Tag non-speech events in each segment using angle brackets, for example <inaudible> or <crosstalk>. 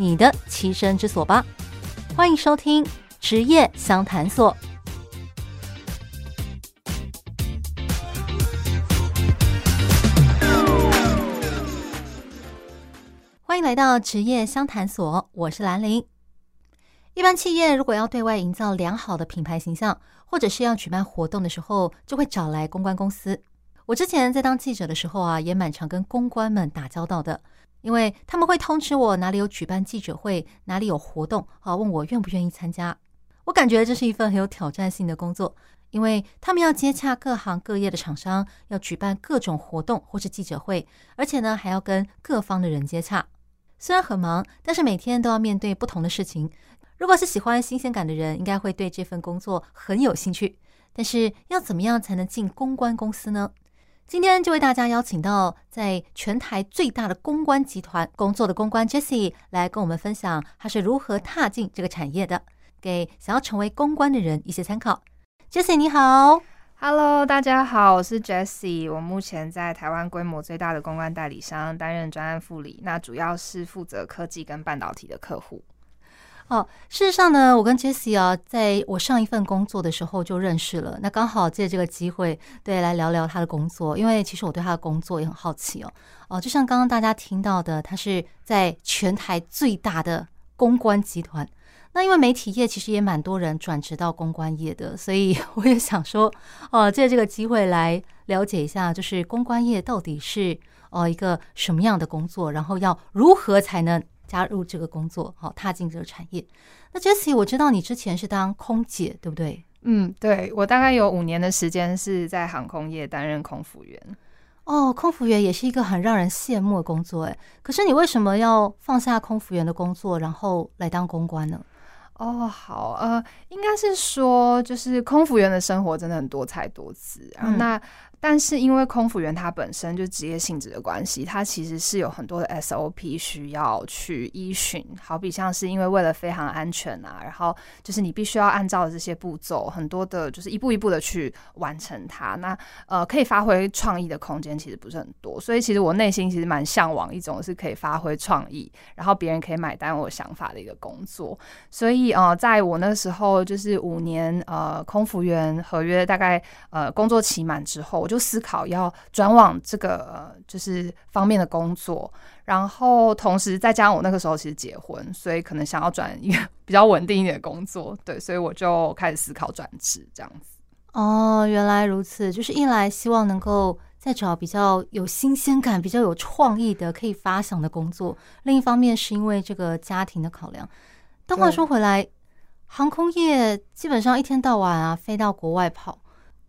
你的栖身之所吧！欢迎收听职业相谈所。欢迎来到职业相谈所，我是兰玲。一般企业如果要对外营造良好的品牌形象，或者是要举办活动的时候，就会找来公关公司。我之前在当记者的时候啊，也蛮常跟公关们打交道的。因为他们会通知我哪里有举办记者会，哪里有活动，好问我愿不愿意参加。我感觉这是一份很有挑战性的工作，因为他们要接洽各行各业的厂商，要举办各种活动或是记者会，而且呢还要跟各方的人接洽。虽然很忙，但是每天都要面对不同的事情。如果是喜欢新鲜感的人，应该会对这份工作很有兴趣。但是要怎么样才能进公关公司呢？今天就为大家邀请到在全台最大的公关集团工作的公关 Jessie 来跟我们分享，他是如何踏进这个产业的，给想要成为公关的人一些参考。Jessie 你好，Hello，大家好，我是 Jessie，我目前在台湾规模最大的公关代理商担任专案副理，那主要是负责科技跟半导体的客户。哦，事实上呢，我跟 Jesse 啊，在我上一份工作的时候就认识了。那刚好借这个机会，对，来聊聊他的工作，因为其实我对他的工作也很好奇哦。哦，就像刚刚大家听到的，他是在全台最大的公关集团。那因为媒体业其实也蛮多人转职到公关业的，所以 <laughs> 我也想说，哦，借这个机会来了解一下，就是公关业到底是哦一个什么样的工作，然后要如何才能。加入这个工作，好，踏进这个产业。那 Jessie，我知道你之前是当空姐，对不对？嗯，对，我大概有五年的时间是在航空业担任空服员。哦，空服员也是一个很让人羡慕的工作，哎，可是你为什么要放下空服员的工作，然后来当公关呢？哦，好，呃，应该是说，就是空服员的生活真的很多彩多姿，然后那。但是因为空服员他本身就职业性质的关系，他其实是有很多的 SOP 需要去依循，好比像是因为为了飞航安全啊，然后就是你必须要按照这些步骤，很多的就是一步一步的去完成它。那呃，可以发挥创意的空间其实不是很多，所以其实我内心其实蛮向往一种是可以发挥创意，然后别人可以买单我想法的一个工作。所以呃，在我那时候就是五年呃空服员合约大概呃工作期满之后。就思考要转往这个就是方面的工作，然后同时再加上我那个时候其实结婚，所以可能想要转一个 <laughs> 比较稳定一点的工作，对，所以我就开始思考转职这样子。哦，原来如此，就是一来希望能够再找比较有新鲜感、比较有创意的可以发想的工作，另一方面是因为这个家庭的考量。但话说回来，航空业基本上一天到晚啊飞到国外跑。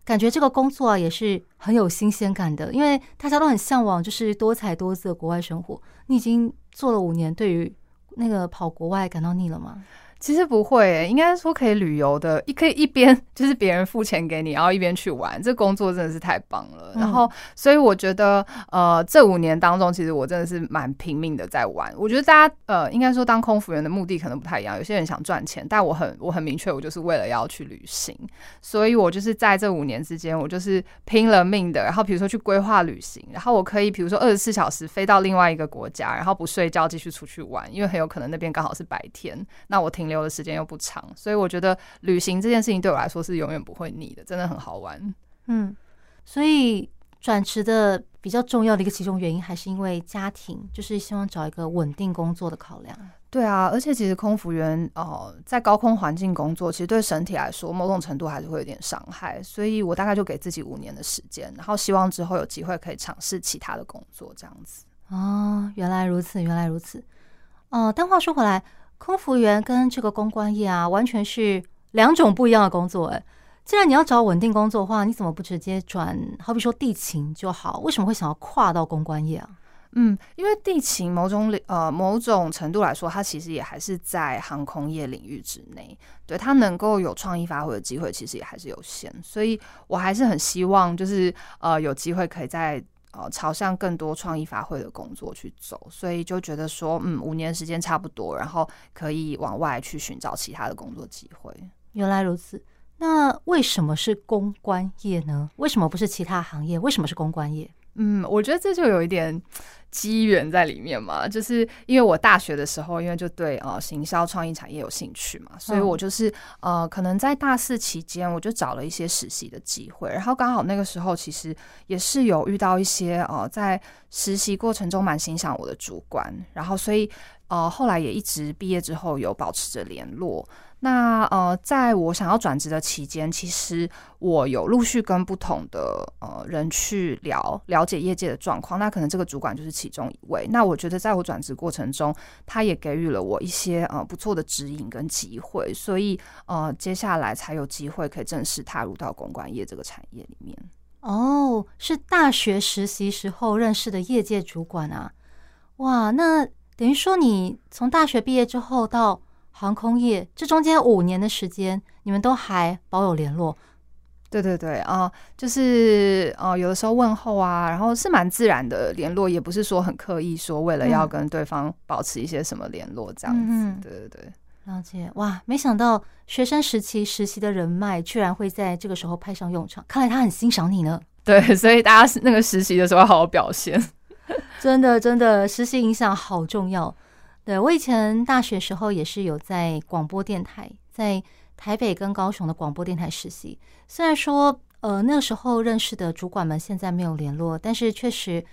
感觉这个工作啊也是很有新鲜感的，因为大家都很向往就是多彩多姿的国外生活。你已经做了五年，对于那个跑国外感到腻了吗？其实不会、欸，应该说可以旅游的，一可以一边 <laughs> 就是别人付钱给你，然后一边去玩，这工作真的是太棒了。嗯、然后，所以我觉得，呃，这五年当中，其实我真的是蛮拼命的在玩。我觉得大家，呃，应该说当空服员的目的可能不太一样，有些人想赚钱，但我很我很明确，我就是为了要去旅行。所以我就是在这五年之间，我就是拼了命的。然后比如说去规划旅行，然后我可以比如说二十四小时飞到另外一个国家，然后不睡觉继续出去玩，因为很有可能那边刚好是白天，那我停留的时间又不长，所以我觉得旅行这件事情对我来说是永远不会腻的，真的很好玩。嗯，所以转职的比较重要的一个其中原因，还是因为家庭，就是希望找一个稳定工作的考量。对啊，而且其实空服员哦、呃，在高空环境工作，其实对身体来说，某种程度还是会有点伤害。所以我大概就给自己五年的时间，然后希望之后有机会可以尝试其他的工作，这样子。哦，原来如此，原来如此。哦、呃，但话说回来。空服员跟这个公关业啊，完全是两种不一样的工作。哎，既然你要找稳定工作的话，你怎么不直接转？好比说地勤就好，为什么会想要跨到公关业啊？嗯，因为地勤某种呃某种程度来说，它其实也还是在航空业领域之内，对它能够有创意发挥的机会，其实也还是有限。所以我还是很希望，就是呃有机会可以在呃朝向更多创意发挥的工作去走。所以就觉得说，嗯，五年时间差不多，然后可以往外去寻找其他的工作机会。原来如此，那为什么是公关业呢？为什么不是其他行业？为什么是公关业？嗯，我觉得这就有一点机缘在里面嘛，就是因为我大学的时候，因为就对呃行销创意产业有兴趣嘛，所以我就是呃可能在大四期间，我就找了一些实习的机会，然后刚好那个时候其实也是有遇到一些呃在实习过程中蛮欣赏我的主管，然后所以呃后来也一直毕业之后有保持着联络。那呃，在我想要转职的期间，其实我有陆续跟不同的呃人去聊了解业界的状况。那可能这个主管就是其中一位。那我觉得在我转职过程中，他也给予了我一些呃不错的指引跟机会，所以呃接下来才有机会可以正式踏入到公关业这个产业里面。哦，是大学实习时候认识的业界主管啊！哇，那等于说你从大学毕业之后到航空业这中间五年的时间，你们都还保有联络？对对对啊、呃，就是呃，有的时候问候啊，然后是蛮自然的联络，也不是说很刻意说为了要跟对方保持一些什么联络这样子。嗯、对对对，了解哇！没想到学生时期实习的人脉，居然会在这个时候派上用场。看来他很欣赏你呢。对，所以大家那个实习的时候要好好表现。<laughs> 真的真的，实习影响好重要。对，我以前大学时候也是有在广播电台，在台北跟高雄的广播电台实习。虽然说，呃，那个时候认识的主管们现在没有联络，但是确实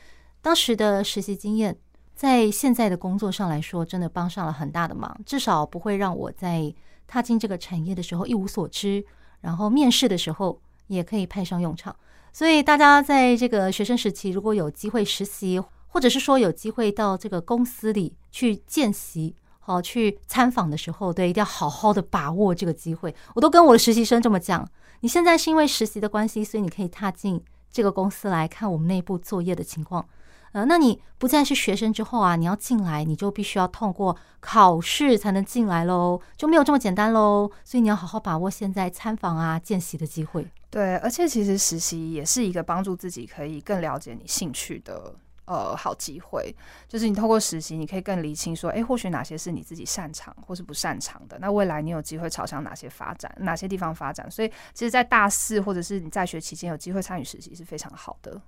当时的实习经验，在现在的工作上来说，真的帮上了很大的忙。至少不会让我在踏进这个产业的时候一无所知，然后面试的时候也可以派上用场。所以大家在这个学生时期，如果有机会实习，或者是说有机会到这个公司里去见习，好去参访的时候，对，一定要好好的把握这个机会。我都跟我的实习生这么讲。你现在是因为实习的关系，所以你可以踏进这个公司来看我们内部作业的情况。呃，那你不再是学生之后啊，你要进来，你就必须要通过考试才能进来喽，就没有这么简单喽。所以你要好好把握现在参访啊、见习的机会。对，而且其实实习也是一个帮助自己可以更了解你兴趣的。呃，好机会就是你透过实习，你可以更厘清说，哎，或许哪些是你自己擅长或是不擅长的。那未来你有机会朝向哪些发展，哪些地方发展？所以，其实，在大四或者是你在学期间有机会参与实习是非常好的。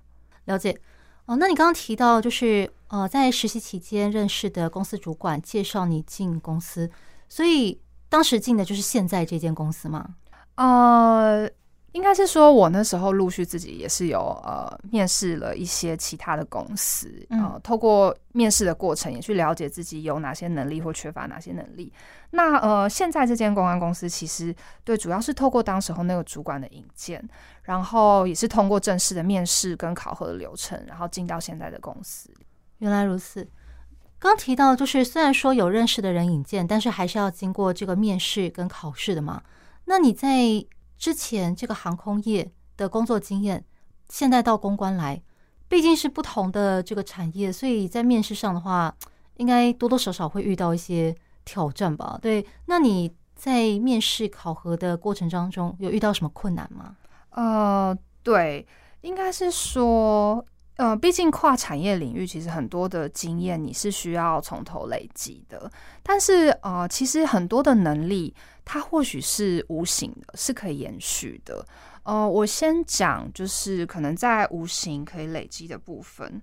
了解哦。那你刚刚提到，就是呃，在实习期间认识的公司主管介绍你进公司，所以当时进的就是现在这间公司吗？呃。应该是说，我那时候陆续自己也是有呃面试了一些其他的公司，呃，透过面试的过程也去了解自己有哪些能力或缺乏哪些能力。那呃，现在这间公关公司其实对，主要是透过当时候那个主管的引荐，然后也是通过正式的面试跟考核的流程，然后进到现在的公司。原来如此。刚提到就是，虽然说有认识的人引荐，但是还是要经过这个面试跟考试的嘛。那你在之前这个航空业的工作经验，现在到公关来，毕竟是不同的这个产业，所以在面试上的话，<tsk> 应该多多少少会遇到一些挑战吧？对，那你在面试考核的过程当中，有遇到什么困难吗？呃，对，应该是说，呃，毕竟跨产业领域，其实很多的经验你是需要从头累积的，但是呃，其实很多的能力。它或许是无形的，是可以延续的。呃，我先讲，就是可能在无形可以累积的部分。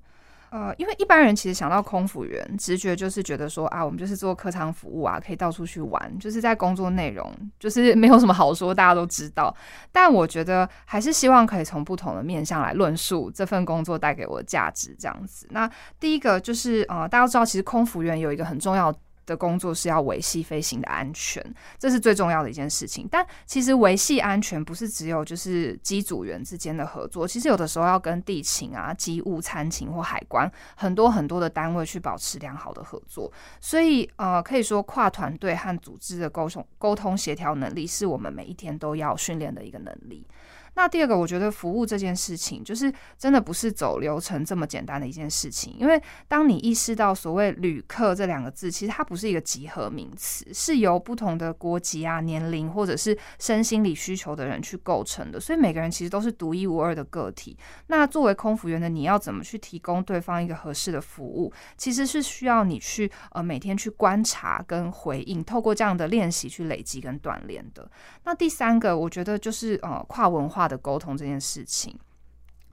呃，因为一般人其实想到空服员，直觉就是觉得说啊，我们就是做客舱服务啊，可以到处去玩，就是在工作内容就是没有什么好说，大家都知道。但我觉得还是希望可以从不同的面向来论述这份工作带给我的价值，这样子。那第一个就是呃，大家都知道，其实空服员有一个很重要的工作是要维系飞行的安全，这是最重要的一件事情。但其实维系安全不是只有就是机组员之间的合作，其实有的时候要跟地勤啊、机务、餐勤或海关很多很多的单位去保持良好的合作。所以呃，可以说跨团队和组织的沟通、沟通协调能力是我们每一天都要训练的一个能力。那第二个，我觉得服务这件事情，就是真的不是走流程这么简单的一件事情。因为当你意识到所谓“旅客”这两个字，其实它不是一个集合名词，是由不同的国籍啊、年龄或者是身心理需求的人去构成的。所以每个人其实都是独一无二的个体。那作为空服员的你要怎么去提供对方一个合适的服务，其实是需要你去呃每天去观察跟回应，透过这样的练习去累积跟锻炼的。那第三个，我觉得就是呃跨文化的沟通这件事情。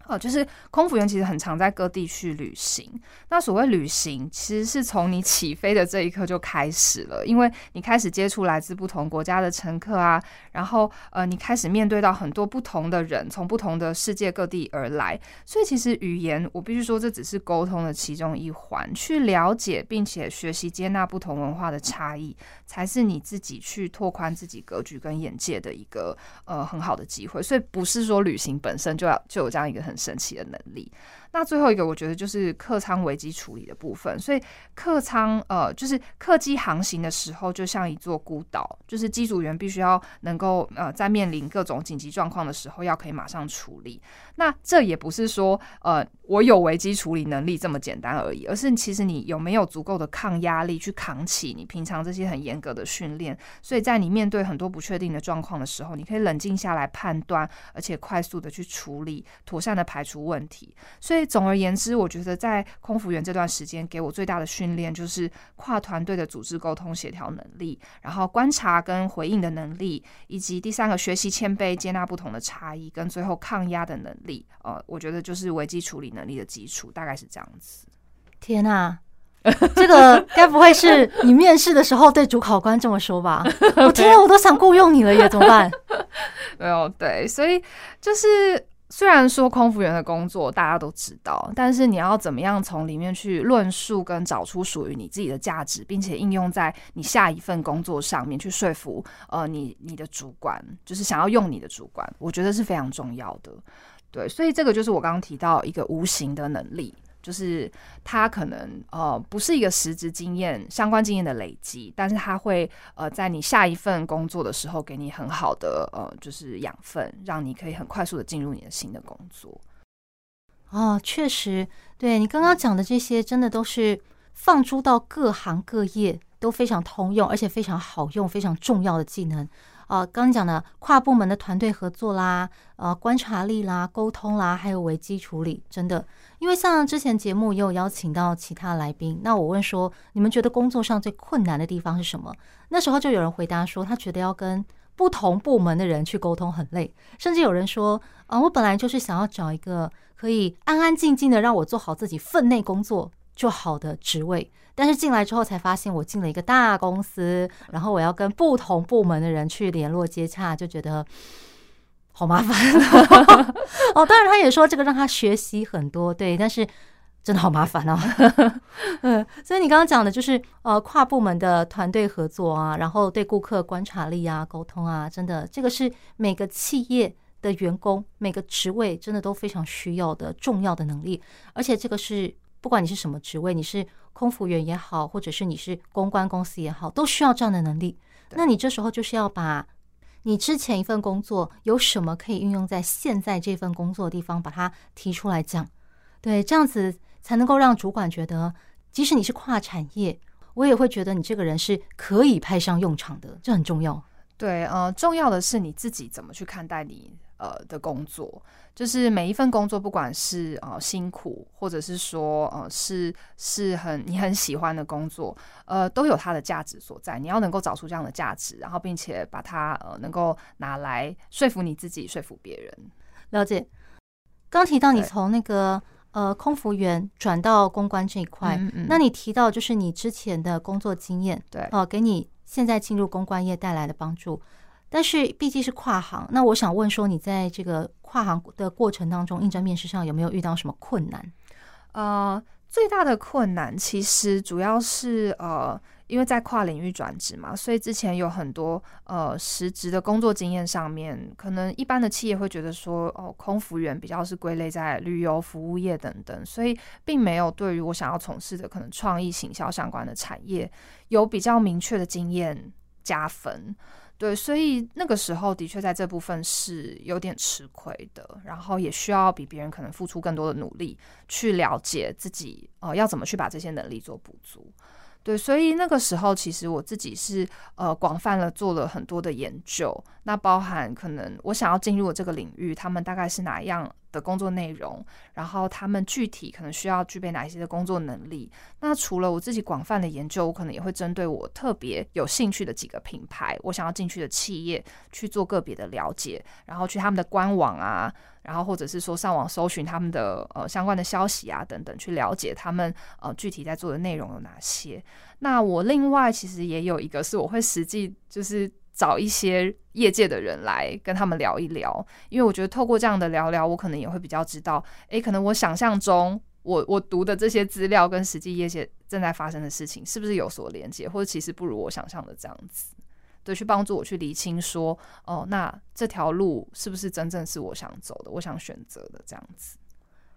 哦，就是空服员其实很常在各地去旅行。那所谓旅行，其实是从你起飞的这一刻就开始了，因为你开始接触来自不同国家的乘客啊，然后呃，你开始面对到很多不同的人，从不同的世界各地而来。所以其实语言，我必须说，这只是沟通的其中一环，去了解并且学习接纳不同文化的差异，才是你自己去拓宽自己格局跟眼界的一个呃很好的机会。所以不是说旅行本身就要就有这样一个很神奇的能力。那最后一个，我觉得就是客舱危机处理的部分。所以客舱呃，就是客机航行的时候，就像一座孤岛，就是机组员必须要能够呃，在面临各种紧急状况的时候，要可以马上处理。那这也不是说呃，我有危机处理能力这么简单而已，而是其实你有没有足够的抗压力去扛起你平常这些很严格的训练。所以在你面对很多不确定的状况的时候，你可以冷静下来判断，而且快速的去处理，妥善的排除问题。所以总而言之，我觉得在空服员这段时间给我最大的训练就是跨团队的组织沟通协调能力，然后观察跟回应的能力，以及第三个学习谦卑、接纳不同的差异，跟最后抗压的能力。呃，我觉得就是危机处理能力的基础，大概是这样子。天哪，这个 <laughs> 该不会是你面试的时候对主考官这么说吧？<laughs> 我天啊，我都想雇佣你了耶，怎么办？<laughs> 没有对，所以就是虽然说空服员的工作大家都知道，但是你要怎么样从里面去论述跟找出属于你自己的价值，并且应用在你下一份工作上面去说服呃你你的主管，就是想要用你的主管，我觉得是非常重要的。对，所以这个就是我刚刚提到一个无形的能力，就是他可能呃不是一个实质经验相关经验的累积，但是他会呃在你下一份工作的时候给你很好的呃就是养分，让你可以很快速的进入你的新的工作。哦，确实，对你刚刚讲的这些，真的都是放诸到各行各业都非常通用，而且非常好用、非常重要的技能。呃，刚刚讲的跨部门的团队合作啦，呃，观察力啦，沟通啦，还有危机处理，真的，因为像之前节目也有邀请到其他来宾，那我问说，你们觉得工作上最困难的地方是什么？那时候就有人回答说，他觉得要跟不同部门的人去沟通很累，甚至有人说，啊、我本来就是想要找一个可以安安静静的让我做好自己分内工作就好的职位，但是进来之后才发现，我进了一个大公司，然后我要跟不同部门的人去联络接洽，就觉得好麻烦。<laughs> 哦，当然他也说这个让他学习很多，对，但是真的好麻烦哦。<laughs> 嗯，所以你刚刚讲的就是呃跨部门的团队合作啊，然后对顾客观察力啊、沟通啊，真的这个是每个企业的员工每个职位真的都非常需要的重要的能力，而且这个是。不管你是什么职位，你是空服员也好，或者是你是公关公司也好，都需要这样的能力。那你这时候就是要把你之前一份工作有什么可以运用在现在这份工作的地方，把它提出来讲。对，这样子才能够让主管觉得，即使你是跨产业，我也会觉得你这个人是可以派上用场的。这很重要。对，呃，重要的是你自己怎么去看待你。呃的工作，就是每一份工作，不管是呃辛苦，或者是说呃是是很你很喜欢的工作，呃都有它的价值所在。你要能够找出这样的价值，然后并且把它呃能够拿来说服你自己，说服别人。了解。刚提到你从那个呃空服员转到公关这一块，嗯嗯，那你提到就是你之前的工作经验，对，哦、呃，给你现在进入公关业带来的帮助。但是毕竟是跨行，那我想问说，你在这个跨行的过程当中，应征面试上有没有遇到什么困难？呃，最大的困难其实主要是呃，因为在跨领域转职嘛，所以之前有很多呃实职的工作经验上面，可能一般的企业会觉得说，哦，空服员比较是归类在旅游服务业等等，所以并没有对于我想要从事的可能创意行销相关的产业有比较明确的经验加分。对，所以那个时候的确在这部分是有点吃亏的，然后也需要比别人可能付出更多的努力去了解自己，呃，要怎么去把这些能力做补足。对，所以那个时候其实我自己是呃广泛了做了很多的研究，那包含可能我想要进入这个领域，他们大概是哪样的工作内容，然后他们具体可能需要具备哪一些的工作能力。那除了我自己广泛的研究，我可能也会针对我特别有兴趣的几个品牌，我想要进去的企业去做个别的了解，然后去他们的官网啊，然后或者是说上网搜寻他们的呃相关的消息啊等等，去了解他们呃具体在做的内容有哪些。那我另外其实也有一个是我会实际就是。找一些业界的人来跟他们聊一聊，因为我觉得透过这样的聊聊，我可能也会比较知道，诶，可能我想象中我我读的这些资料跟实际业界正在发生的事情是不是有所连接，或者其实不如我想象的这样子，对，去帮助我去厘清说，哦，那这条路是不是真正是我想走的，我想选择的这样子。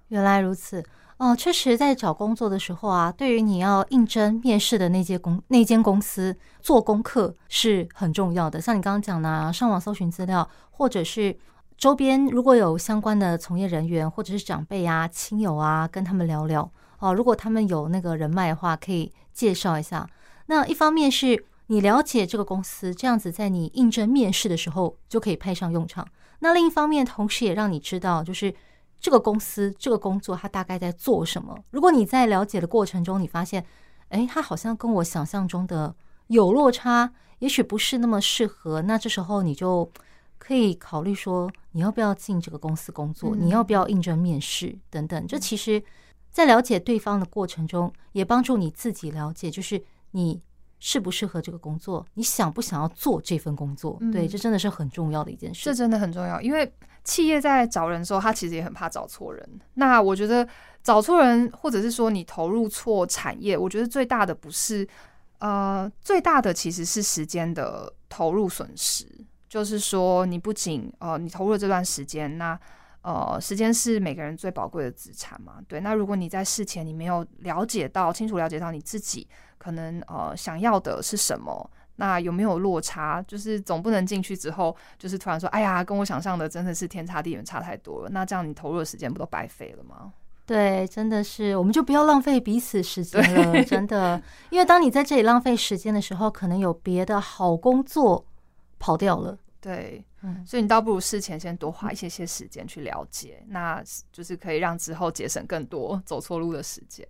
原来如此。哦，确实，在找工作的时候啊，对于你要应征面试的那间公那间公司做功课是很重要的。像你刚刚讲的啊，上网搜寻资料，或者是周边如果有相关的从业人员或者是长辈啊、亲友啊，跟他们聊聊哦。如果他们有那个人脉的话，可以介绍一下。那一方面是你了解这个公司，这样子在你应征面试的时候就可以派上用场。那另一方面，同时也让你知道，就是。这个公司这个工作，他大概在做什么？如果你在了解的过程中，你发现，哎，他好像跟我想象中的有落差，也许不是那么适合，那这时候你就可以考虑说，你要不要进这个公司工作？你要不要应征面试等等？这其实，在了解对方的过程中，也帮助你自己了解，就是你适不适合这个工作，你想不想要做这份工作？对，这真的是很重要的一件事。这真的很重要，因为。企业在找人的时候，他其实也很怕找错人。那我觉得找错人，或者是说你投入错产业，我觉得最大的不是，呃，最大的其实是时间的投入损失。就是说，你不仅呃，你投入了这段时间，那呃，时间是每个人最宝贵的资产嘛。对，那如果你在事前你没有了解到清楚了解到你自己可能呃想要的是什么。那有没有落差？就是总不能进去之后，就是突然说，哎呀，跟我想象的真的是天差地远，差太多了。那这样你投入的时间不都白费了吗？对，真的是，我们就不要浪费彼此时间了，<laughs> 真的。因为当你在这里浪费时间的时候，可能有别的好工作跑掉了。对，嗯，所以你倒不如事前先多花一些些时间去了解，那就是可以让之后节省更多走错路的时间。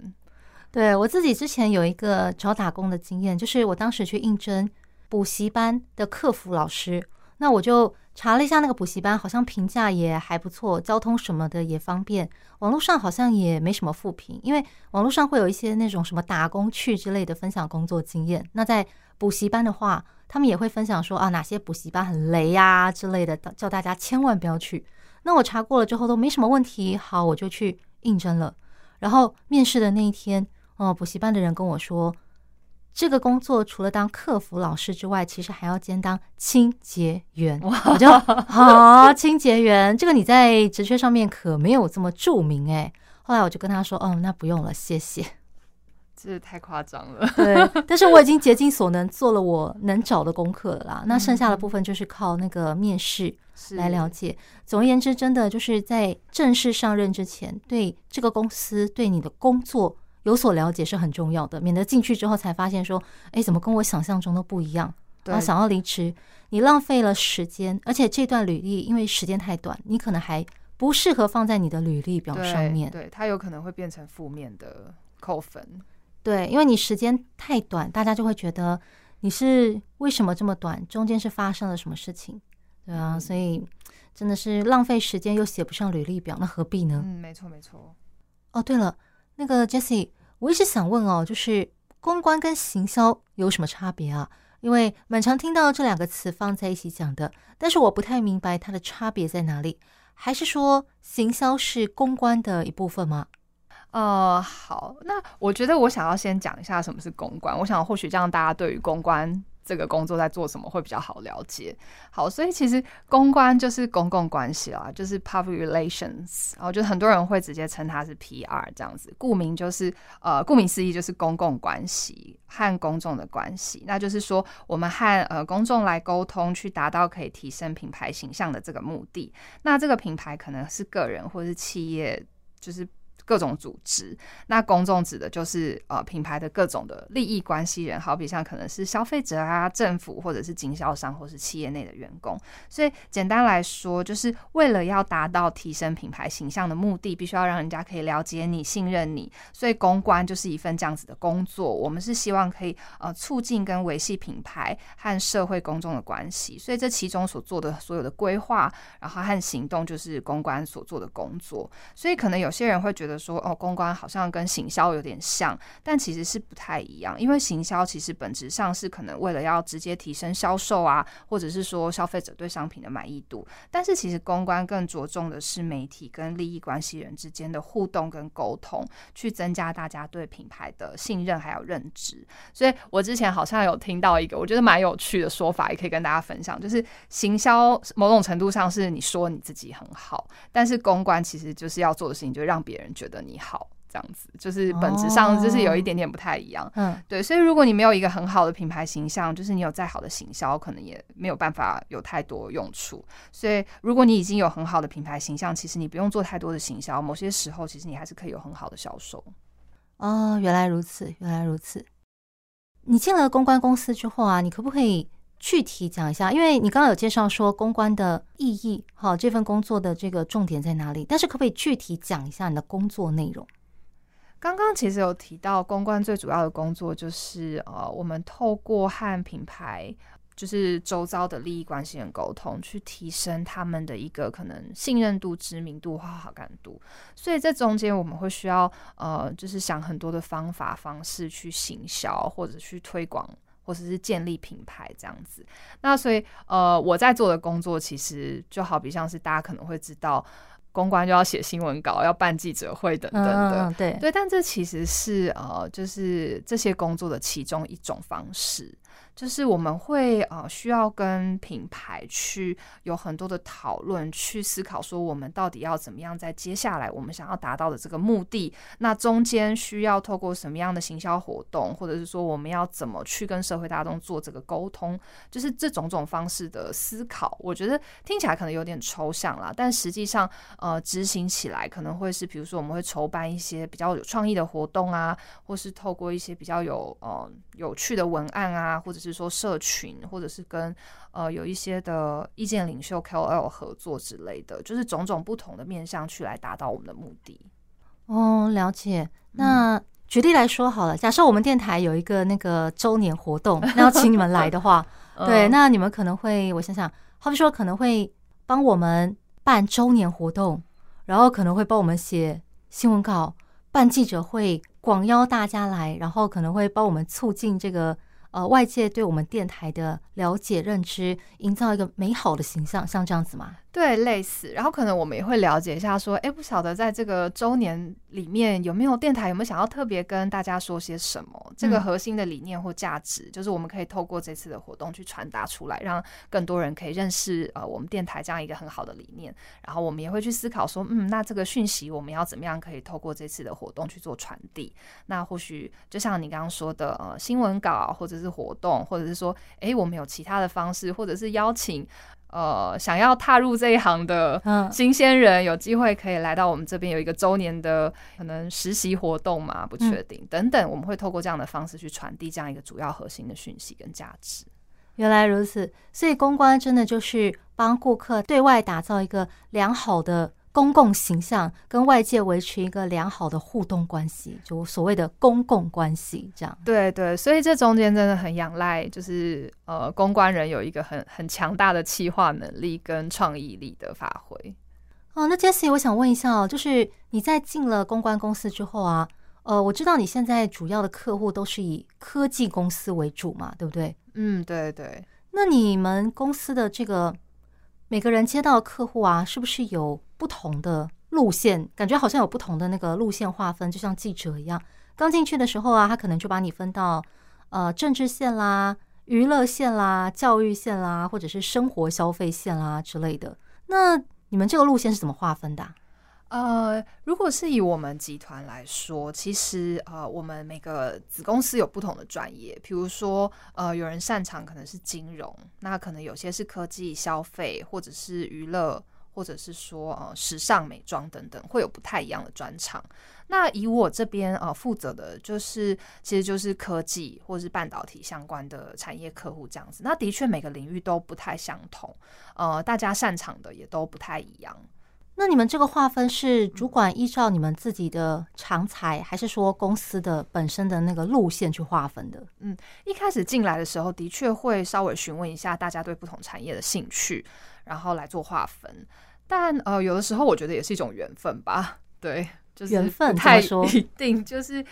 对，我自己之前有一个找打工的经验，就是我当时去应征补习班的客服老师，那我就查了一下那个补习班，好像评价也还不错，交通什么的也方便，网络上好像也没什么负评，因为网络上会有一些那种什么打工去之类的分享工作经验。那在补习班的话，他们也会分享说啊，哪些补习班很雷呀之类的，叫大家千万不要去。那我查过了之后都没什么问题，好，我就去应征了。然后面试的那一天。哦，补习班的人跟我说，这个工作除了当客服老师之外，其实还要兼当清洁员。哇，我就好，清洁员，这个你在职缺上面可没有这么著名哎。后来我就跟他说，哦，那不用了，谢谢。这太夸张了。对，<laughs> 但是我已经竭尽所能做了我能找的功课了啦。那剩下的部分就是靠那个面试来了解。总而言之，真的就是在正式上任之前，对这个公司，对你的工作。有所了解是很重要的，免得进去之后才发现说，哎，怎么跟我想象中的不一样？然后想要离职，你浪费了时间，而且这段履历因为时间太短，你可能还不适合放在你的履历表上面。对，它有可能会变成负面的扣分。对，因为你时间太短，大家就会觉得你是为什么这么短？中间是发生了什么事情？对啊，所以真的是浪费时间又写不上履历表，那何必呢？嗯，没错没错。哦，对了。那个 Jessie，我一直想问哦，就是公关跟行销有什么差别啊？因为蛮常听到这两个词放在一起讲的，但是我不太明白它的差别在哪里。还是说行销是公关的一部分吗？呃，好，那我觉得我想要先讲一下什么是公关。我想或许这样大家对于公关这个工作在做什么会比较好了解。好，所以其实公关就是公共关系啦，就是 public relations，然后就很多人会直接称它是 PR 这样子。顾名就是呃，顾名思义就是公共关系和公众的关系。那就是说，我们和呃公众来沟通，去达到可以提升品牌形象的这个目的。那这个品牌可能是个人或是企业，就是。各种组织，那公众指的就是呃品牌的各种的利益关系人，好比像可能是消费者啊、政府或者是经销商或是企业内的员工。所以简单来说，就是为了要达到提升品牌形象的目的，必须要让人家可以了解你、信任你。所以公关就是一份这样子的工作。我们是希望可以呃促进跟维系品牌和社会公众的关系。所以这其中所做的所有的规划，然后和行动，就是公关所做的工作。所以可能有些人会觉得。说哦，公关好像跟行销有点像，但其实是不太一样。因为行销其实本质上是可能为了要直接提升销售啊，或者是说消费者对商品的满意度。但是其实公关更着重的是媒体跟利益关系人之间的互动跟沟通，去增加大家对品牌的信任还有认知。所以我之前好像有听到一个我觉得蛮有趣的说法，也可以跟大家分享，就是行销某种程度上是你说你自己很好，但是公关其实就是要做的事情，就让别人觉得得。你好，这样子就是本质上就是有一点点不太一样。哦、嗯，对，所以如果你没有一个很好的品牌形象，就是你有再好的行销，可能也没有办法有太多用处。所以如果你已经有很好的品牌形象，其实你不用做太多的行销，某些时候其实你还是可以有很好的销售。哦，原来如此，原来如此。你进了公关公司之后啊，你可不可以？具体讲一下，因为你刚刚有介绍说公关的意义，好，这份工作的这个重点在哪里？但是可不可以具体讲一下你的工作内容？刚刚其实有提到，公关最主要的工作就是呃，我们透过和品牌就是周遭的利益关系人沟通，去提升他们的一个可能信任度、知名度或好感度。所以这中间我们会需要呃，就是想很多的方法方式去行销或者去推广。或者是建立品牌这样子，那所以呃，我在做的工作其实就好比像是大家可能会知道，公关就要写新闻稿，要办记者会等等的，嗯、对对，但这其实是呃，就是这些工作的其中一种方式。就是我们会呃需要跟品牌去有很多的讨论，去思考说我们到底要怎么样在接下来我们想要达到的这个目的，那中间需要透过什么样的行销活动，或者是说我们要怎么去跟社会大众做这个沟通，就是这种种方式的思考，我觉得听起来可能有点抽象啦，但实际上呃执行起来可能会是，比如说我们会筹办一些比较有创意的活动啊，或是透过一些比较有呃有趣的文案啊，或者是。说社群，或者是跟呃有一些的意见领袖 KOL 合作之类的，就是种种不同的面向去来达到我们的目的。哦，了解。那、嗯、举例来说好了，假设我们电台有一个那个周年活动，那要请你们来的话，<laughs> 对，那你们可能会，我想想，好比说可能会帮我们办周年活动，然后可能会帮我们写新闻稿、办记者会，广邀大家来，然后可能会帮我们促进这个。呃，外界对我们电台的了解、认知，营造一个美好的形象，像这样子吗？对，类似。然后可能我们也会了解一下，说，哎，不晓得在这个周年里面有没有电台有没有想要特别跟大家说些什么？嗯、这个核心的理念或价值，就是我们可以透过这次的活动去传达出来，让更多人可以认识呃我们电台这样一个很好的理念。然后我们也会去思考说，嗯，那这个讯息我们要怎么样可以透过这次的活动去做传递？那或许就像你刚刚说的，呃，新闻稿或者是活动，或者是说，哎，我们有其他的方式，或者是邀请。呃，想要踏入这一行的新鲜人，有机会可以来到我们这边有一个周年的可能实习活动嘛？不确定，等等，我们会透过这样的方式去传递这样一个主要核心的讯息跟价值。原来如此，所以公关真的就是帮顾客对外打造一个良好的。公共形象跟外界维持一个良好的互动关系，就所谓的公共关系，这样。对对，所以这中间真的很仰赖，就是呃，公关人有一个很很强大的企划能力跟创意力的发挥。哦，那 Jessie，我想问一下哦，就是你在进了公关公司之后啊，呃，我知道你现在主要的客户都是以科技公司为主嘛，对不对？嗯，对对。那你们公司的这个每个人接到客户啊，是不是有？不同的路线，感觉好像有不同的那个路线划分，就像记者一样。刚进去的时候啊，他可能就把你分到呃政治线啦、娱乐线啦、教育线啦，或者是生活消费线啦之类的。那你们这个路线是怎么划分的？呃，如果是以我们集团来说，其实呃，我们每个子公司有不同的专业，比如说呃，有人擅长可能是金融，那可能有些是科技消费，或者是娱乐，或者是说呃，时尚美妆等等，会有不太一样的专长。那以我这边呃负责的，就是其实就是科技或是半导体相关的产业客户这样子。那的确每个领域都不太相同，呃，大家擅长的也都不太一样。那你们这个划分是主管依照你们自己的长才，还是说公司的本身的那个路线去划分的？嗯，一开始进来的时候，的确会稍微询问一下大家对不同产业的兴趣，然后来做划分。但呃，有的时候我觉得也是一种缘分吧。对，就是缘分太一定。就是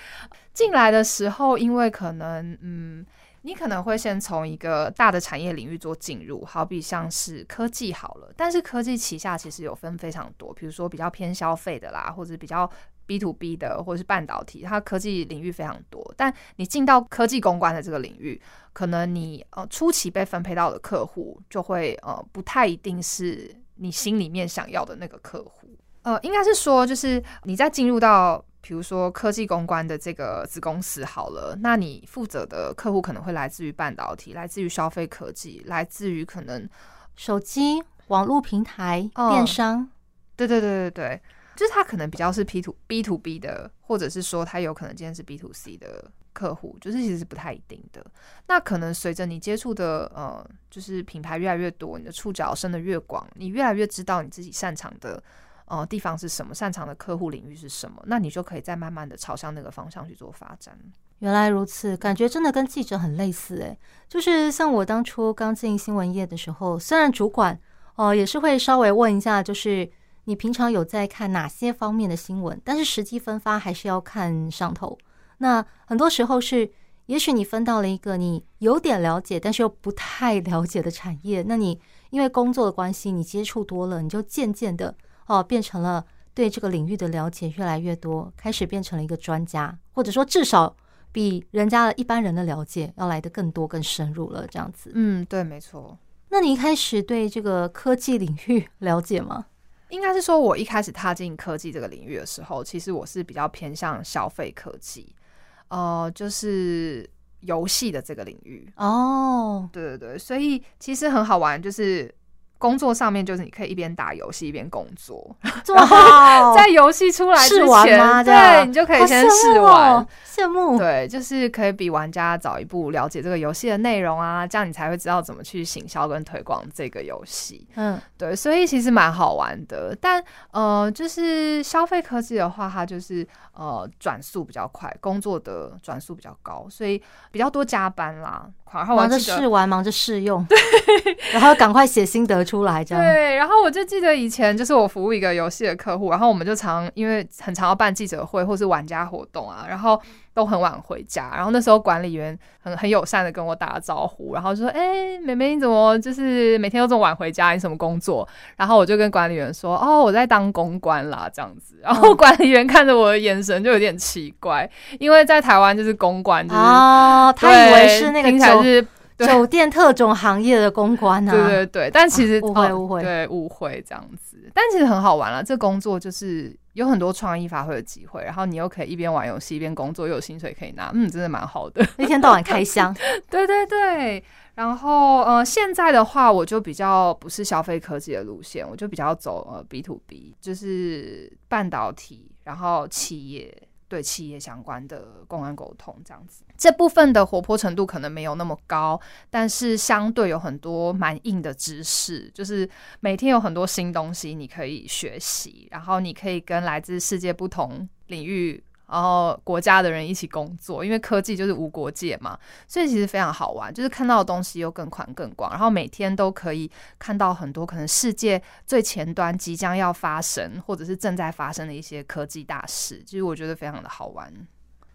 进来的时候，因为可能嗯。你可能会先从一个大的产业领域做进入，好比像是科技好了，但是科技旗下其实有分非常多，比如说比较偏消费的啦，或者比较 B to B 的，或者是半导体，它科技领域非常多。但你进到科技公关的这个领域，可能你呃初期被分配到的客户就会呃不太一定是你心里面想要的那个客户。呃，应该是说就是你在进入到。比如说科技公关的这个子公司好了，那你负责的客户可能会来自于半导体，来自于消费科技，来自于可能手机、网络平台、嗯、电商。对对对对对，就是他可能比较是 P to B to B 的，或者是说他有可能今天是 B to C 的客户，就是其实是不太一定的。那可能随着你接触的呃，就是品牌越来越多，你的触角伸得越广，你越来越知道你自己擅长的。哦、地方是什么？擅长的客户领域是什么？那你就可以再慢慢的朝向那个方向去做发展。原来如此，感觉真的跟记者很类似诶。就是像我当初刚进新闻业的时候，虽然主管哦、也是会稍微问一下，就是你平常有在看哪些方面的新闻，但是实际分发还是要看上头。那很多时候是，也许你分到了一个你有点了解，但是又不太了解的产业，那你因为工作的关系，你接触多了，你就渐渐的。哦，变成了对这个领域的了解越来越多，开始变成了一个专家，或者说至少比人家的一般人的了解要来的更多、更深入了。这样子，嗯，对，没错。那你一开始对这个科技领域 <laughs> 了解吗？应该是说，我一开始踏进科技这个领域的时候，其实我是比较偏向消费科技，呃，就是游戏的这个领域。哦，对对对，所以其实很好玩，就是。工作上面就是你可以一边打游戏一边工作，<laughs> 在游戏出来之前，玩？对，你就可以先试玩，羡慕。对，就是可以比玩家早一步了解这个游戏的内容啊，这样你才会知道怎么去行销跟推广这个游戏。嗯，对，所以其实蛮好玩的。但呃，就是消费科技的话，它就是呃转速比较快，工作的转速比较高，所以比较多加班啦。然后忙着试玩，忙着试用，对，然后赶快写心得出来，这样。对，然后我就记得以前就是我服务一个游戏的客户，然后我们就常因为很常要办记者会或是玩家活动啊，然后。都很晚回家，然后那时候管理员很很友善的跟我打招呼，然后就说：“哎、欸，妹妹你怎么就是每天都这么晚回家？你什么工作？”然后我就跟管理员说：“哦，我在当公关啦，这样子。”然后管理员看着我的眼神就有点奇怪，因为在台湾就是公关，就是哦，他以为是那个听起来是酒店特种行业的公关啊。对对对，但其实误会误会，对误会这样子，但其实很好玩了。这工作就是。有很多创意发挥的机会，然后你又可以一边玩游戏一边工作，又有薪水可以拿，嗯，真的蛮好的。一天到晚开箱，<laughs> 对对对。然后呃，现在的话，我就比较不是消费科技的路线，我就比较走呃 B to B，就是半导体，然后企业。对企业相关的公安沟通这样子，这部分的活泼程度可能没有那么高，但是相对有很多蛮硬的知识，就是每天有很多新东西你可以学习，然后你可以跟来自世界不同领域。然后国家的人一起工作，因为科技就是无国界嘛，所以其实非常好玩，就是看到的东西又更宽更广，然后每天都可以看到很多可能世界最前端即将要发生或者是正在发生的一些科技大事，其实我觉得非常的好玩。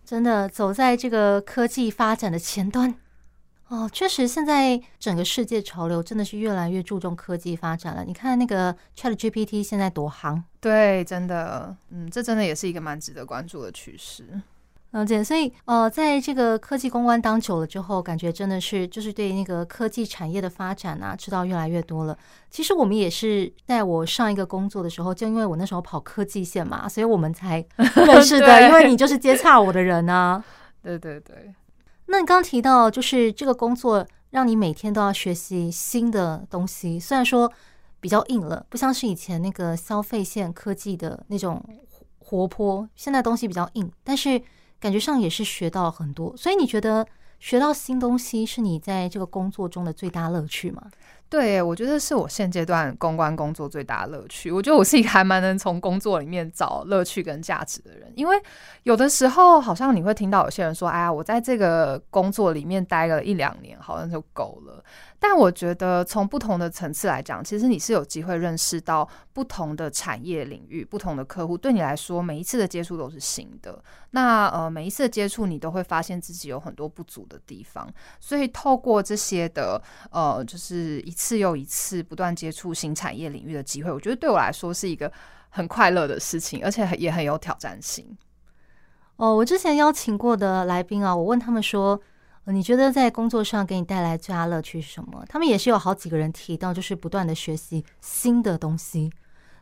真的走在这个科技发展的前端。哦，确实，现在整个世界潮流真的是越来越注重科技发展了。你看那个 ChatGPT 现在多行，对，真的，嗯，这真的也是一个蛮值得关注的趋势。了解，所以呃，在这个科技公关当久了之后，感觉真的是就是对那个科技产业的发展啊，知道越来越多了。其实我们也是在我上一个工作的时候，就因为我那时候跑科技线嘛，所以我们才 <laughs> 认识的。因为你就是接 <laughs> 洽我的人啊。对对对。那你刚提到，就是这个工作让你每天都要学习新的东西，虽然说比较硬了，不像是以前那个消费线科技的那种活泼，现在东西比较硬，但是。感觉上也是学到很多，所以你觉得学到新东西是你在这个工作中的最大乐趣吗？对，我觉得是我现阶段公关工作最大的乐趣。我觉得我是一个还蛮能从工作里面找乐趣跟价值的人，因为有的时候好像你会听到有些人说：“哎呀，我在这个工作里面待了一两年，好像就够了。”但我觉得，从不同的层次来讲，其实你是有机会认识到不同的产业领域、不同的客户。对你来说，每一次的接触都是新的。那呃，每一次的接触，你都会发现自己有很多不足的地方。所以，透过这些的呃，就是一次又一次不断接触新产业领域的机会，我觉得对我来说是一个很快乐的事情，而且也很有挑战性。哦，我之前邀请过的来宾啊，我问他们说。你觉得在工作上给你带来最大乐趣是什么？他们也是有好几个人提到，就是不断的学习新的东西。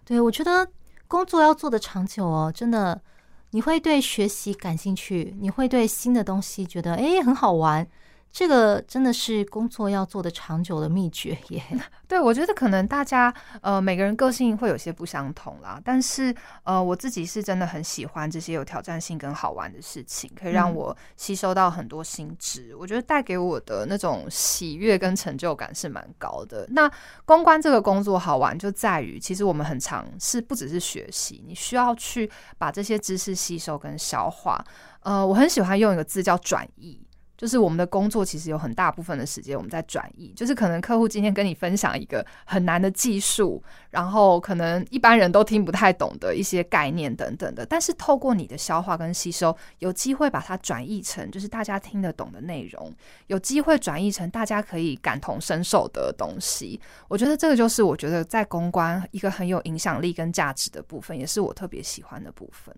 对，我觉得工作要做的长久哦，真的，你会对学习感兴趣，你会对新的东西觉得诶很好玩。这个真的是工作要做的长久的秘诀耶。<laughs> 对，我觉得可能大家呃每个人个性会有些不相同啦，但是呃我自己是真的很喜欢这些有挑战性跟好玩的事情，可以让我吸收到很多新知。嗯、我觉得带给我的那种喜悦跟成就感是蛮高的。那公关这个工作好玩就在于，其实我们很常是不只是学习，你需要去把这些知识吸收跟消化。呃，我很喜欢用一个字叫转译。就是我们的工作其实有很大部分的时间我们在转译，就是可能客户今天跟你分享一个很难的技术，然后可能一般人都听不太懂的一些概念等等的，但是透过你的消化跟吸收，有机会把它转译成就是大家听得懂的内容，有机会转译成大家可以感同身受的东西。我觉得这个就是我觉得在公关一个很有影响力跟价值的部分，也是我特别喜欢的部分。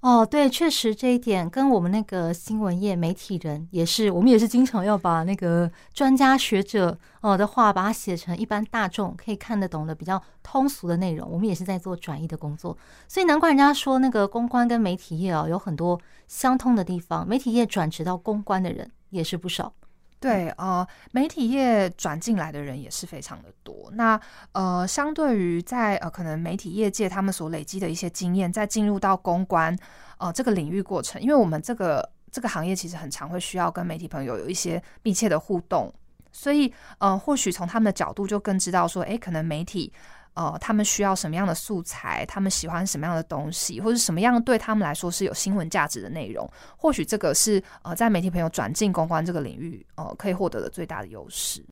哦，对，确实这一点跟我们那个新闻业媒体人也是，我们也是经常要把那个专家学者哦的话，把它写成一般大众可以看得懂的比较通俗的内容。我们也是在做转译的工作，所以难怪人家说那个公关跟媒体业哦有很多相通的地方，媒体业转职到公关的人也是不少。对，呃，媒体业转进来的人也是非常的多。那呃，相对于在呃，可能媒体业界他们所累积的一些经验，在进入到公关呃这个领域过程，因为我们这个这个行业其实很常会需要跟媒体朋友有一些密切的互动，所以呃，或许从他们的角度就更知道说，诶，可能媒体。呃，他们需要什么样的素材？他们喜欢什么样的东西，或者什么样对他们来说是有新闻价值的内容？或许这个是呃，在媒体朋友转进公关这个领域，呃，可以获得的最大的优势。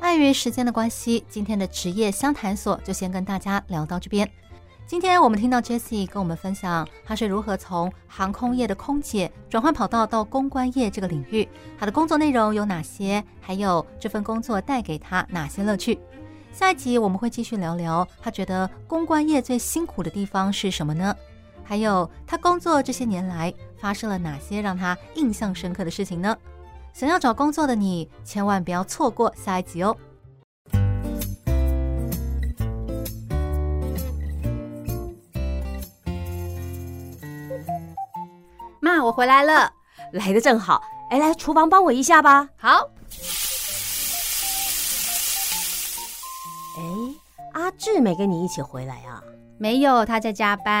碍于时间的关系，今天的职业相谈所就先跟大家聊到这边。今天我们听到 Jessie 跟我们分享，她是如何从航空业的空姐转换跑道到公关业这个领域，她的工作内容有哪些，还有这份工作带给她哪些乐趣。下一集我们会继续聊聊，她觉得公关业最辛苦的地方是什么呢？还有她工作这些年来发生了哪些让她印象深刻的事情呢？想要找工作的你，千万不要错过下一集哦。我回来了，啊、来的正好。哎，来厨房帮我一下吧。好。哎，阿志没跟你一起回来啊？没有，他在加班。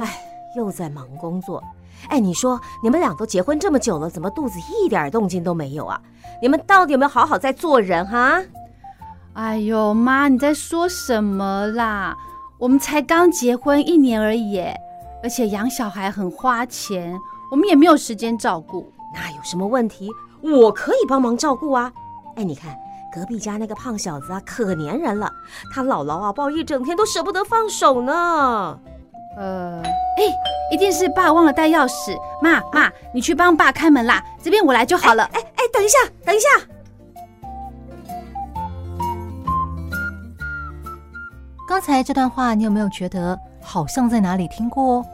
哎，又在忙工作。哎，你说你们俩都结婚这么久了，怎么肚子一点动静都没有啊？你们到底有没有好好在做人哈？哎呦，妈，你在说什么啦？我们才刚结婚一年而已，而且养小孩很花钱。我们也没有时间照顾，那有什么问题？我可以帮忙照顾啊！哎，你看隔壁家那个胖小子啊，可粘人了，他姥姥啊抱一整天都舍不得放手呢。呃，哎，一定是爸忘了带钥匙。妈妈，你去帮爸开门啦，这边我来就好了。哎哎，等一下，等一下。刚才这段话，你有没有觉得好像在哪里听过哦？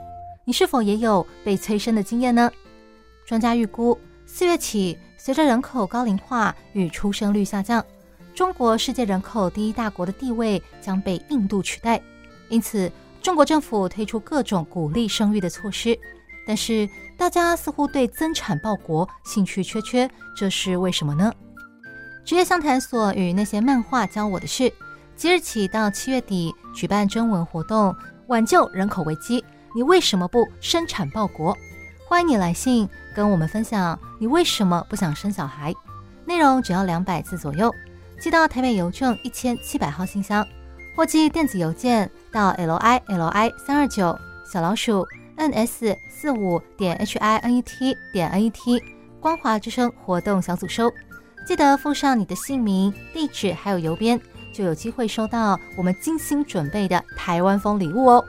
你是否也有被催生的经验呢？专家预估，四月起，随着人口高龄化与出生率下降，中国世界人口第一大国的地位将被印度取代。因此，中国政府推出各种鼓励生育的措施。但是，大家似乎对增产报国兴趣缺缺，这是为什么呢？职业相谈所与那些漫画教我的事。即日起到七月底举办征文活动，挽救人口危机。你为什么不生产报国？欢迎你来信跟我们分享你为什么不想生小孩。内容只要两百字左右，寄到台北邮政一千七百号信箱，或寄电子邮件到 l i l i 三二九小老鼠 n s 四五点 h i n e t 点 n e t 光华之声活动小组收。记得附上你的姓名、地址还有邮编。就有机会收到我们精心准备的台湾风礼物哦！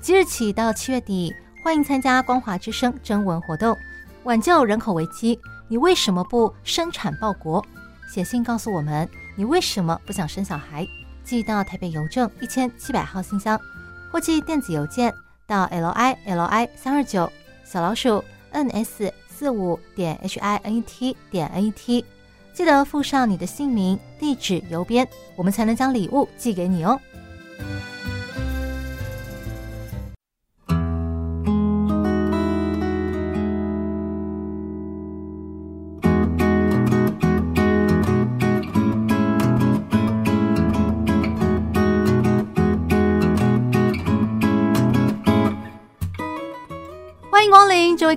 即日起到七月底，欢迎参加光华之声征文活动，挽救人口危机。你为什么不生产报国？写信告诉我们你为什么不想生小孩，寄到台北邮政一千七百号信箱，或寄电子邮件到 l i l i 三二九小老鼠 n s 四五点 h i n e t 点 n e t。记得附上你的姓名、地址、邮编，我们才能将礼物寄给你哦。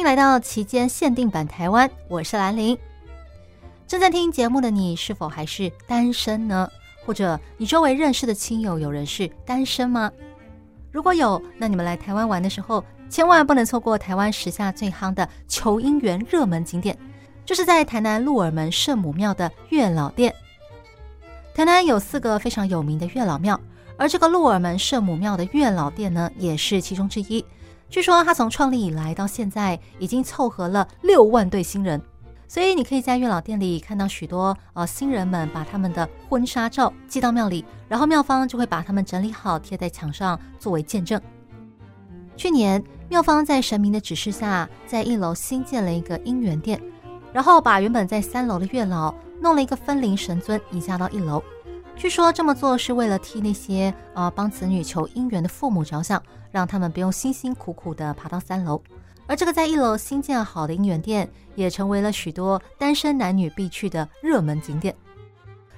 欢迎来到期间限定版台湾，我是兰陵。正在听节目的你，是否还是单身呢？或者你周围认识的亲友有人是单身吗？如果有，那你们来台湾玩的时候，千万不能错过台湾时下最夯的求姻缘热门景点，就是在台南鹿耳门圣母庙的月老殿。台南有四个非常有名的月老庙，而这个鹿耳门圣母庙的月老殿呢，也是其中之一。据说他从创立以来到现在，已经凑合了六万对新人。所以你可以在月老殿里看到许多呃新人们把他们的婚纱照寄到庙里，然后庙方就会把他们整理好贴在墙上作为见证。去年庙方在神明的指示下，在一楼新建了一个姻缘殿，然后把原本在三楼的月老弄了一个分灵神尊移驾到一楼。据说这么做是为了替那些呃帮子女求姻缘的父母着想，让他们不用辛辛苦苦地爬到三楼。而这个在一楼新建好的姻缘店，也成为了许多单身男女必去的热门景点。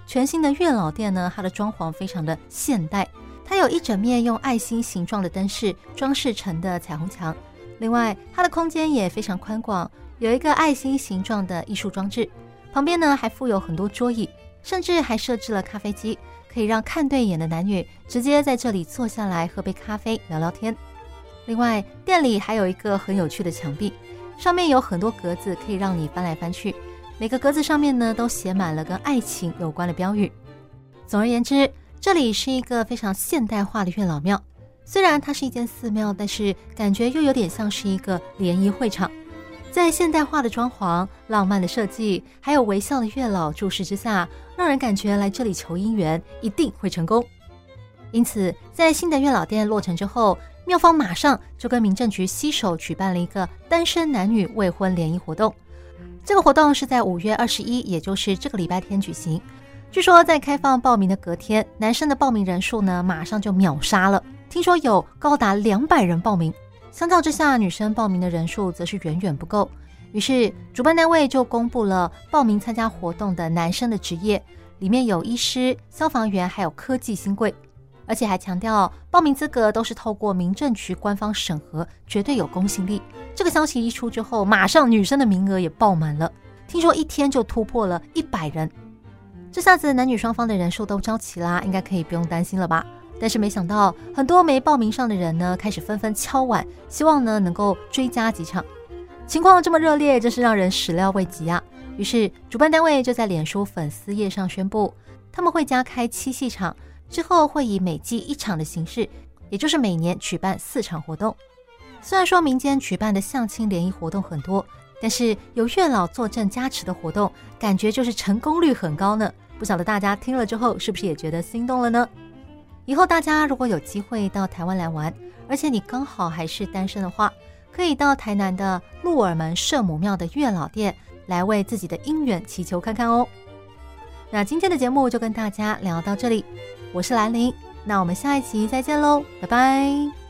全新的月老店呢，它的装潢非常的现代，它有一整面用爱心形状的灯饰装饰成的彩虹墙。另外，它的空间也非常宽广，有一个爱心形状的艺术装置，旁边呢还附有很多桌椅，甚至还设置了咖啡机，可以让看对眼的男女直接在这里坐下来喝杯咖啡聊聊天。另外，店里还有一个很有趣的墙壁，上面有很多格子，可以让你翻来翻去。每个格子上面呢，都写满了跟爱情有关的标语。总而言之，这里是一个非常现代化的月老庙。虽然它是一间寺庙，但是感觉又有点像是一个联谊会场。在现代化的装潢、浪漫的设计，还有微笑的月老注视之下，让人感觉来这里求姻缘一定会成功。因此，在新的月老殿落成之后，妙方马上就跟民政局携手举办了一个单身男女未婚联谊活动。这个活动是在五月二十一，也就是这个礼拜天举行。据说在开放报名的隔天，男生的报名人数呢马上就秒杀了。听说有高达两百人报名，相较之下，女生报名的人数则是远远不够。于是，主办单位就公布了报名参加活动的男生的职业，里面有医师、消防员，还有科技新贵，而且还强调报名资格都是透过民政局官方审核，绝对有公信力。这个消息一出之后，马上女生的名额也爆满了，听说一天就突破了一百人。这下子男女双方的人数都招齐啦，应该可以不用担心了吧？但是没想到，很多没报名上的人呢，开始纷纷敲碗，希望呢能够追加几场。情况这么热烈，真是让人始料未及啊！于是主办单位就在脸书粉丝页上宣布，他们会加开七戏场，之后会以每季一场的形式，也就是每年举办四场活动。虽然说民间举办的相亲联谊活动很多，但是有月老坐镇加持的活动，感觉就是成功率很高呢。不晓得大家听了之后是不是也觉得心动了呢？以后大家如果有机会到台湾来玩，而且你刚好还是单身的话，可以到台南的鹿耳门圣母庙的月老殿来为自己的姻缘祈求看看哦。那今天的节目就跟大家聊到这里，我是兰陵，那我们下一期再见喽，拜拜。